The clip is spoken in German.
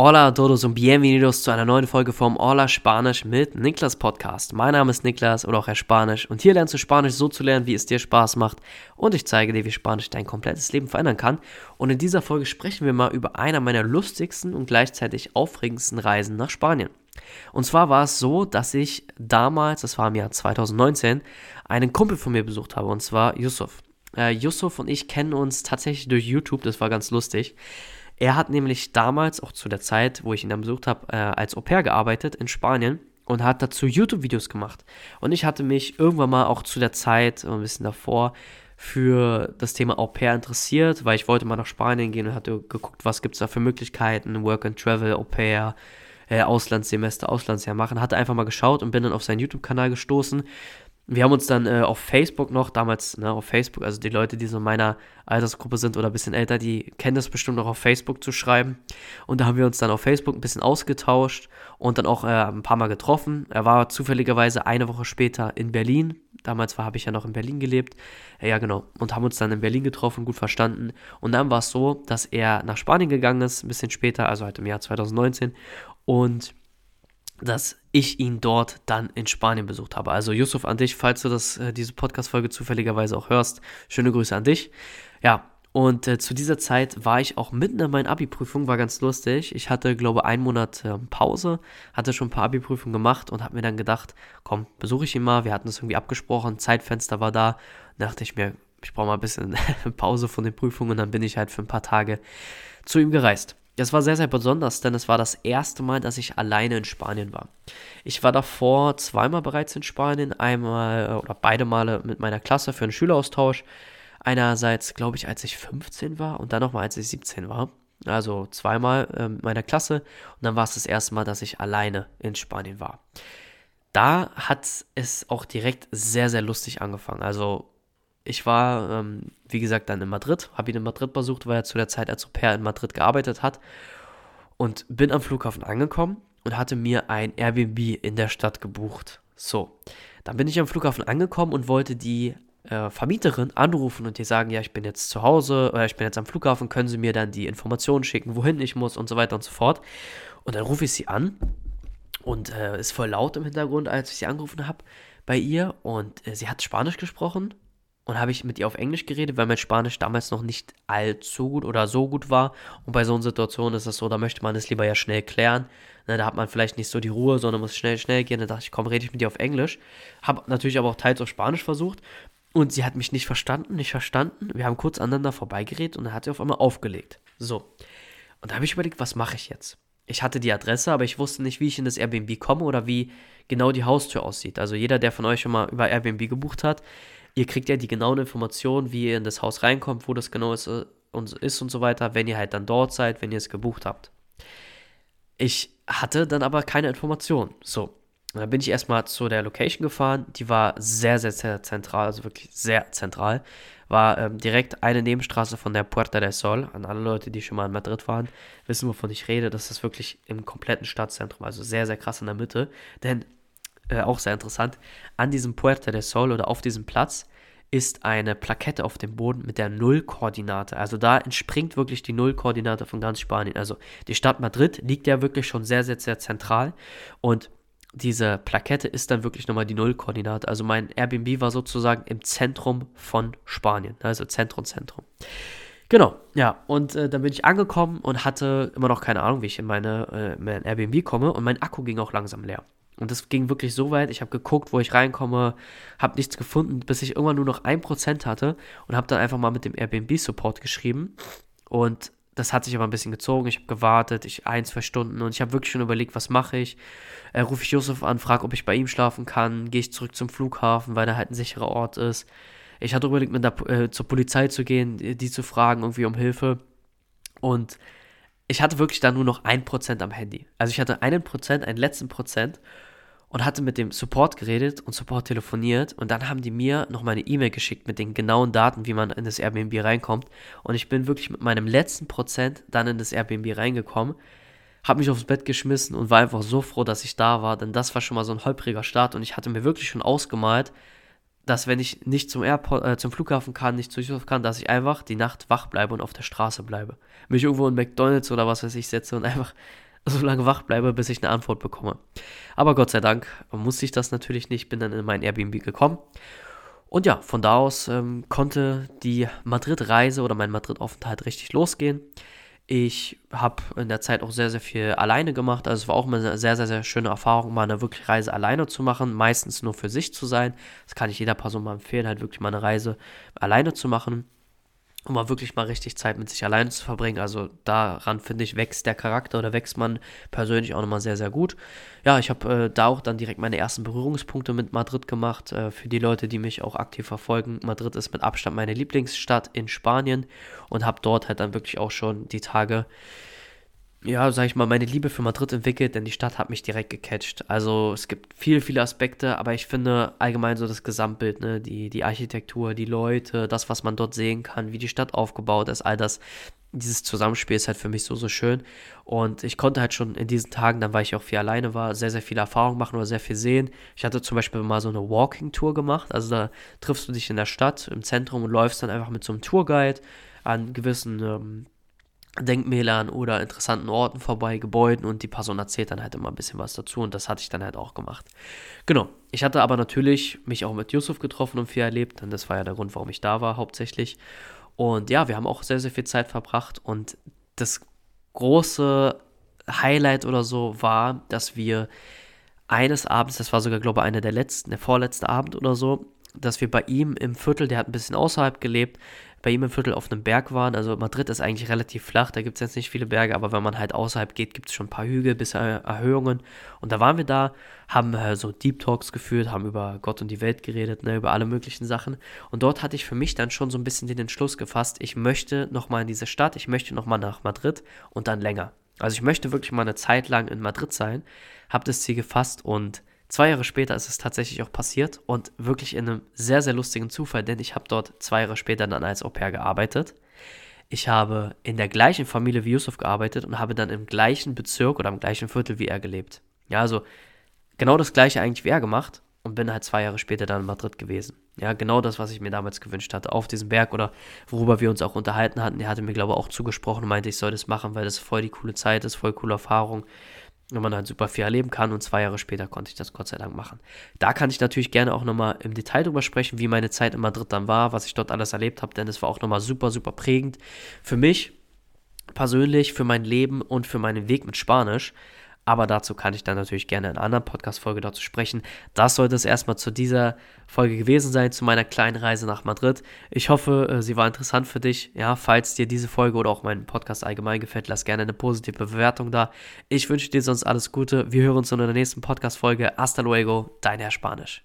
Hola a todos und bienvenidos zu einer neuen Folge vom Hola Spanisch mit Niklas Podcast. Mein Name ist Niklas oder auch Herr Spanisch und hier lernst du Spanisch so zu lernen, wie es dir Spaß macht und ich zeige dir, wie Spanisch dein komplettes Leben verändern kann. Und in dieser Folge sprechen wir mal über einer meiner lustigsten und gleichzeitig aufregendsten Reisen nach Spanien. Und zwar war es so, dass ich damals, das war im Jahr 2019, einen Kumpel von mir besucht habe und zwar Yusuf. Äh, Yusuf und ich kennen uns tatsächlich durch YouTube, das war ganz lustig. Er hat nämlich damals, auch zu der Zeit, wo ich ihn dann besucht habe, äh, als Au pair gearbeitet in Spanien und hat dazu YouTube-Videos gemacht. Und ich hatte mich irgendwann mal auch zu der Zeit, ein bisschen davor, für das Thema Au pair interessiert, weil ich wollte mal nach Spanien gehen und hatte geguckt, was gibt es da für Möglichkeiten, Work and Travel, Au pair, äh, Auslandssemester, Auslandsjahr machen. Hatte einfach mal geschaut und bin dann auf seinen YouTube-Kanal gestoßen wir haben uns dann äh, auf Facebook noch, damals ne, auf Facebook, also die Leute, die so in meiner Altersgruppe sind oder ein bisschen älter, die kennen das bestimmt noch auf Facebook zu schreiben. Und da haben wir uns dann auf Facebook ein bisschen ausgetauscht und dann auch äh, ein paar Mal getroffen. Er war zufälligerweise eine Woche später in Berlin. Damals habe ich ja noch in Berlin gelebt. Ja, genau. Und haben uns dann in Berlin getroffen, gut verstanden. Und dann war es so, dass er nach Spanien gegangen ist, ein bisschen später, also halt im Jahr 2019. Und dass ich ihn dort dann in Spanien besucht habe. Also Yusuf an dich, falls du das, äh, diese Podcast-Folge zufälligerweise auch hörst, schöne Grüße an dich. Ja, und äh, zu dieser Zeit war ich auch mitten in meinen Abi-Prüfungen, war ganz lustig. Ich hatte, glaube ich, einen Monat äh, Pause, hatte schon ein paar Abi-Prüfungen gemacht und habe mir dann gedacht, komm, besuche ich ihn mal. Wir hatten es irgendwie abgesprochen, Zeitfenster war da. Da dachte ich mir, ich brauche mal ein bisschen Pause von den Prüfungen und dann bin ich halt für ein paar Tage zu ihm gereist. Das war sehr, sehr besonders, denn es war das erste Mal, dass ich alleine in Spanien war. Ich war davor zweimal bereits in Spanien, einmal äh, oder beide Male mit meiner Klasse für einen Schüleraustausch. Einerseits, glaube ich, als ich 15 war und dann nochmal, als ich 17 war. Also zweimal äh, mit meiner Klasse und dann war es das erste Mal, dass ich alleine in Spanien war. Da hat es auch direkt sehr, sehr lustig angefangen. Also ich war, ähm, wie gesagt, dann in Madrid, habe ihn in Madrid besucht, weil er zu der Zeit als Au pair in Madrid gearbeitet hat und bin am Flughafen angekommen und hatte mir ein Airbnb in der Stadt gebucht. So, dann bin ich am Flughafen angekommen und wollte die äh, Vermieterin anrufen und ihr sagen, ja, ich bin jetzt zu Hause oder ich bin jetzt am Flughafen, können Sie mir dann die Informationen schicken, wohin ich muss und so weiter und so fort. Und dann rufe ich sie an und äh, ist voll laut im Hintergrund, als ich sie angerufen habe bei ihr und äh, sie hat Spanisch gesprochen und habe ich mit ihr auf Englisch geredet, weil mein Spanisch damals noch nicht allzu gut oder so gut war. Und bei so einer Situation ist es so, da möchte man es lieber ja schnell klären. Ne, da hat man vielleicht nicht so die Ruhe, sondern muss schnell, schnell gehen. Da dachte ich, komm, rede ich mit dir auf Englisch. Habe natürlich aber auch teils auf Spanisch versucht. Und sie hat mich nicht verstanden, nicht verstanden. Wir haben kurz aneinander vorbeigeredet und dann hat sie auf einmal aufgelegt. So. Und da habe ich überlegt, was mache ich jetzt? Ich hatte die Adresse, aber ich wusste nicht, wie ich in das Airbnb komme oder wie genau die Haustür aussieht. Also jeder, der von euch schon mal über Airbnb gebucht hat, ihr kriegt ja die genauen Informationen, wie ihr in das Haus reinkommt, wo das genau ist äh, und, ist und so weiter, wenn ihr halt dann dort seid, wenn ihr es gebucht habt. Ich hatte dann aber keine Informationen. So, dann bin ich erstmal zu der Location gefahren. Die war sehr, sehr, sehr zentral, also wirklich sehr zentral. War ähm, direkt eine Nebenstraße von der Puerta del Sol. An alle Leute, die schon mal in Madrid waren, wissen, wovon ich rede. Das ist wirklich im kompletten Stadtzentrum, also sehr, sehr krass in der Mitte. Denn äh, auch sehr interessant, an diesem Puerta del Sol oder auf diesem Platz ist eine Plakette auf dem Boden mit der Nullkoordinate. Also da entspringt wirklich die Nullkoordinate von ganz Spanien. Also die Stadt Madrid liegt ja wirklich schon sehr, sehr, sehr zentral und diese Plakette ist dann wirklich nochmal die Nullkoordinate. Also mein Airbnb war sozusagen im Zentrum von Spanien, also Zentrum, Zentrum. Genau, ja, und äh, dann bin ich angekommen und hatte immer noch keine Ahnung, wie ich in meine äh, mein Airbnb komme und mein Akku ging auch langsam leer. Und das ging wirklich so weit, ich habe geguckt, wo ich reinkomme, habe nichts gefunden, bis ich irgendwann nur noch ein Prozent hatte und habe dann einfach mal mit dem Airbnb-Support geschrieben. Und das hat sich aber ein bisschen gezogen. Ich habe gewartet, ich ein, zwei Stunden und ich habe wirklich schon überlegt, was mache ich. Äh, Rufe ich Josef an, frage, ob ich bei ihm schlafen kann, gehe ich zurück zum Flughafen, weil da halt ein sicherer Ort ist. Ich hatte überlegt, mit der, äh, zur Polizei zu gehen, die zu fragen, irgendwie um Hilfe. Und ich hatte wirklich da nur noch ein Prozent am Handy. Also ich hatte einen Prozent, einen letzten Prozent und hatte mit dem Support geredet und Support telefoniert. Und dann haben die mir noch meine E-Mail geschickt mit den genauen Daten, wie man in das Airbnb reinkommt. Und ich bin wirklich mit meinem letzten Prozent dann in das Airbnb reingekommen, habe mich aufs Bett geschmissen und war einfach so froh, dass ich da war, denn das war schon mal so ein holpriger Start. Und ich hatte mir wirklich schon ausgemalt, dass wenn ich nicht zum, Airport, äh, zum Flughafen kann, nicht zu Düsseldorf kann, dass ich einfach die Nacht wach bleibe und auf der Straße bleibe. Mich irgendwo in McDonalds oder was weiß ich setze und einfach so lange wach bleibe, bis ich eine Antwort bekomme. Aber Gott sei Dank musste ich das natürlich nicht, bin dann in mein Airbnb gekommen. Und ja, von da aus ähm, konnte die Madrid-Reise oder mein Madrid-Aufenthalt richtig losgehen. Ich habe in der Zeit auch sehr, sehr viel alleine gemacht. Also es war auch immer eine sehr, sehr, sehr schöne Erfahrung, mal eine wirklich Reise alleine zu machen. Meistens nur für sich zu sein. Das kann ich jeder Person mal empfehlen, halt wirklich mal eine Reise alleine zu machen um mal wirklich mal richtig Zeit mit sich alleine zu verbringen. Also daran, finde ich, wächst der Charakter oder wächst man persönlich auch nochmal sehr, sehr gut. Ja, ich habe äh, da auch dann direkt meine ersten Berührungspunkte mit Madrid gemacht. Äh, für die Leute, die mich auch aktiv verfolgen, Madrid ist mit Abstand meine Lieblingsstadt in Spanien und habe dort halt dann wirklich auch schon die Tage ja, sag ich mal, meine Liebe für Madrid entwickelt, denn die Stadt hat mich direkt gecatcht. Also es gibt viele, viele Aspekte, aber ich finde allgemein so das Gesamtbild, ne, die, die Architektur, die Leute, das, was man dort sehen kann, wie die Stadt aufgebaut ist, all das, dieses Zusammenspiel ist halt für mich so, so schön. Und ich konnte halt schon in diesen Tagen, dann weil ich auch viel alleine war, sehr, sehr viele Erfahrungen machen oder sehr viel sehen. Ich hatte zum Beispiel mal so eine Walking-Tour gemacht. Also da triffst du dich in der Stadt, im Zentrum und läufst dann einfach mit so einem Tourguide an gewissen ähm, Denkmälern oder interessanten Orten vorbei, Gebäuden und die Person erzählt dann halt immer ein bisschen was dazu und das hatte ich dann halt auch gemacht. Genau. Ich hatte aber natürlich mich auch mit Yusuf getroffen und viel erlebt, denn das war ja der Grund, warum ich da war hauptsächlich. Und ja, wir haben auch sehr, sehr viel Zeit verbracht und das große Highlight oder so war, dass wir eines Abends, das war sogar, glaube ich, einer der letzten, der vorletzte Abend oder so, dass wir bei ihm im Viertel, der hat ein bisschen außerhalb gelebt, bei ihm im Viertel auf einem Berg waren. Also Madrid ist eigentlich relativ flach, da gibt es jetzt nicht viele Berge, aber wenn man halt außerhalb geht, gibt es schon ein paar Hügel bis Erhöhungen. Und da waren wir da, haben äh, so Deep Talks geführt, haben über Gott und die Welt geredet, ne, über alle möglichen Sachen. Und dort hatte ich für mich dann schon so ein bisschen den Entschluss gefasst, ich möchte nochmal in diese Stadt, ich möchte nochmal nach Madrid und dann länger. Also ich möchte wirklich mal eine Zeit lang in Madrid sein, habe das Ziel gefasst und Zwei Jahre später ist es tatsächlich auch passiert und wirklich in einem sehr, sehr lustigen Zufall, denn ich habe dort zwei Jahre später dann als Au pair gearbeitet. Ich habe in der gleichen Familie wie Yusuf gearbeitet und habe dann im gleichen Bezirk oder im gleichen Viertel wie er gelebt. Ja, also genau das gleiche eigentlich wie er gemacht und bin halt zwei Jahre später dann in Madrid gewesen. Ja, genau das, was ich mir damals gewünscht hatte, auf diesem Berg oder worüber wir uns auch unterhalten hatten. Der hatte mir, glaube ich, auch zugesprochen und meinte, ich soll das machen, weil das voll die coole Zeit ist, voll coole Erfahrung wenn man halt super viel erleben kann und zwei Jahre später konnte ich das Gott sei Dank machen. Da kann ich natürlich gerne auch nochmal im Detail drüber sprechen, wie meine Zeit in Madrid dann war, was ich dort alles erlebt habe, denn es war auch nochmal super, super prägend für mich persönlich, für mein Leben und für meinen Weg mit Spanisch. Aber dazu kann ich dann natürlich gerne in einer anderen Podcast-Folge dazu sprechen. Das sollte es erstmal zu dieser Folge gewesen sein, zu meiner kleinen Reise nach Madrid. Ich hoffe, äh, sie war interessant für dich. Ja, falls dir diese Folge oder auch mein Podcast allgemein gefällt, lass gerne eine positive Bewertung da. Ich wünsche dir sonst alles Gute. Wir hören uns in der nächsten Podcast-Folge. Hasta luego, dein Herr Spanisch.